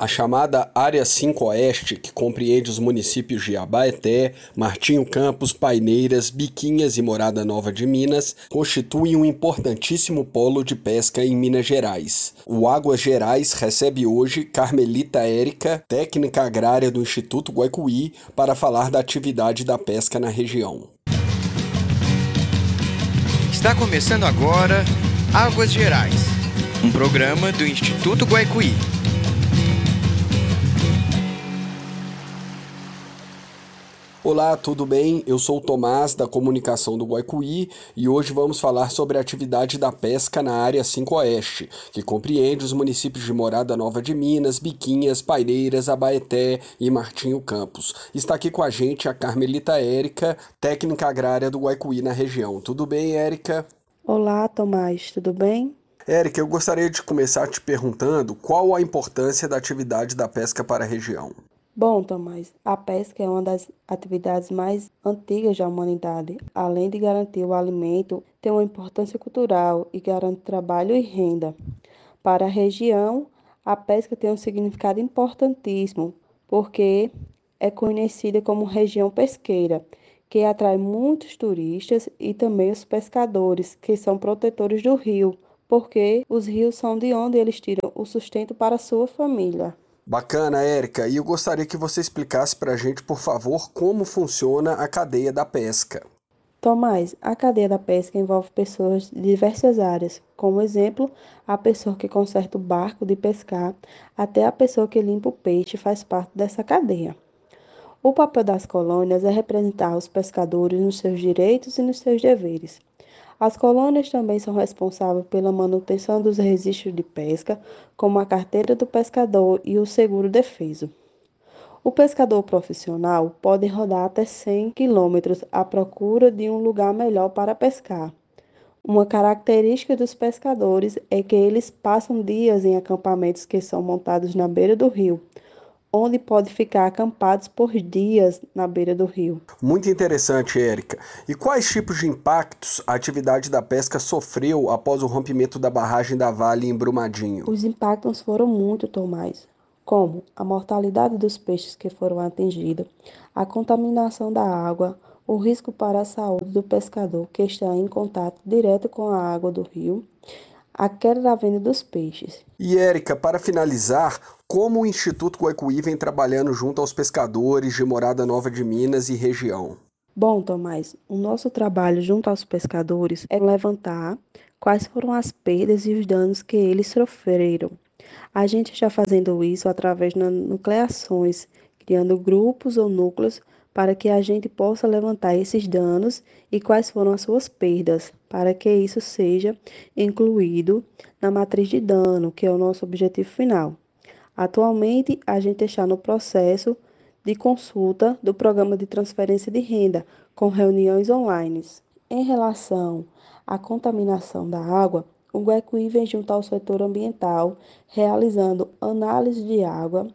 A chamada Área 5 Oeste, que compreende os municípios de Abaeté, Martinho Campos, Paineiras, Biquinhas e Morada Nova de Minas, constitui um importantíssimo polo de pesca em Minas Gerais. O Águas Gerais recebe hoje Carmelita Érica, técnica agrária do Instituto Guaicuí, para falar da atividade da pesca na região. Está começando agora Águas Gerais, um programa do Instituto Guaicuí. Olá, tudo bem? Eu sou o Tomás da Comunicação do Guaicuí e hoje vamos falar sobre a atividade da pesca na área 5 Oeste, que compreende os municípios de Morada Nova de Minas, Biquinhas, Paineiras, Abaeté e Martinho Campos. Está aqui com a gente a Carmelita Érica, técnica agrária do Guaicuí na região. Tudo bem, Érica? Olá, Tomás, tudo bem? Érica, eu gostaria de começar te perguntando qual a importância da atividade da pesca para a região. Bom, Tomás, a pesca é uma das atividades mais antigas da humanidade. Além de garantir o alimento, tem uma importância cultural e garante trabalho e renda. Para a região, a pesca tem um significado importantíssimo, porque é conhecida como região pesqueira, que atrai muitos turistas e também os pescadores, que são protetores do rio, porque os rios são de onde eles tiram o sustento para sua família. Bacana, Érica. E eu gostaria que você explicasse para a gente, por favor, como funciona a cadeia da pesca. Tomás, a cadeia da pesca envolve pessoas de diversas áreas, como exemplo, a pessoa que conserta o barco de pescar até a pessoa que limpa o peixe faz parte dessa cadeia. O papel das colônias é representar os pescadores nos seus direitos e nos seus deveres. As colônias também são responsáveis pela manutenção dos registros de pesca, como a carteira do pescador e o seguro defeso. O pescador profissional pode rodar até 100 quilômetros à procura de um lugar melhor para pescar. Uma característica dos pescadores é que eles passam dias em acampamentos que são montados na beira do rio, onde pode ficar acampados por dias na beira do rio. Muito interessante, Érica. E quais tipos de impactos a atividade da pesca sofreu após o rompimento da barragem da Vale em Brumadinho? Os impactos foram muito, Tomás, como a mortalidade dos peixes que foram atingidos, a contaminação da água, o risco para a saúde do pescador que está em contato direto com a água do rio, a queda da venda dos peixes. E Érica, para finalizar, como o Instituto Guaicuí vem trabalhando junto aos pescadores de Morada Nova de Minas e região? Bom, Tomás, o nosso trabalho junto aos pescadores é levantar quais foram as perdas e os danos que eles sofreram. A gente está fazendo isso através de nucleações, criando grupos ou núcleos para que a gente possa levantar esses danos e quais foram as suas perdas, para que isso seja incluído na matriz de dano, que é o nosso objetivo final. Atualmente, a gente está no processo de consulta do programa de transferência de renda, com reuniões online. Em relação à contaminação da água, o Guecuí vem junto ao setor ambiental, realizando análise de água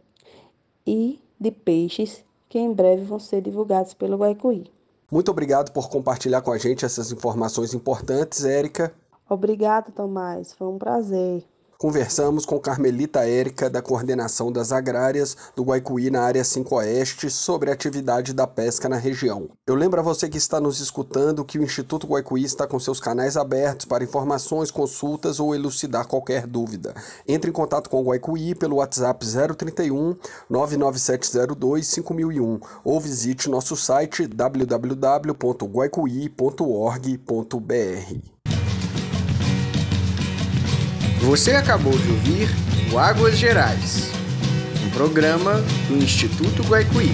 e de peixes que em breve vão ser divulgados pelo Guaicuí. Muito obrigado por compartilhar com a gente essas informações importantes, Érica. Obrigado, Tomás. Foi um prazer. Conversamos com Carmelita Érica, da Coordenação das Agrárias do Guaicuí na área 5 Oeste, sobre a atividade da pesca na região. Eu lembro a você que está nos escutando que o Instituto Guaicuí está com seus canais abertos para informações, consultas ou elucidar qualquer dúvida. Entre em contato com o Guaicuí pelo WhatsApp 031 99702 5001 ou visite nosso site www.guaicuí.org.br. Você acabou de ouvir o Águas Gerais, um programa do Instituto Guaicuí.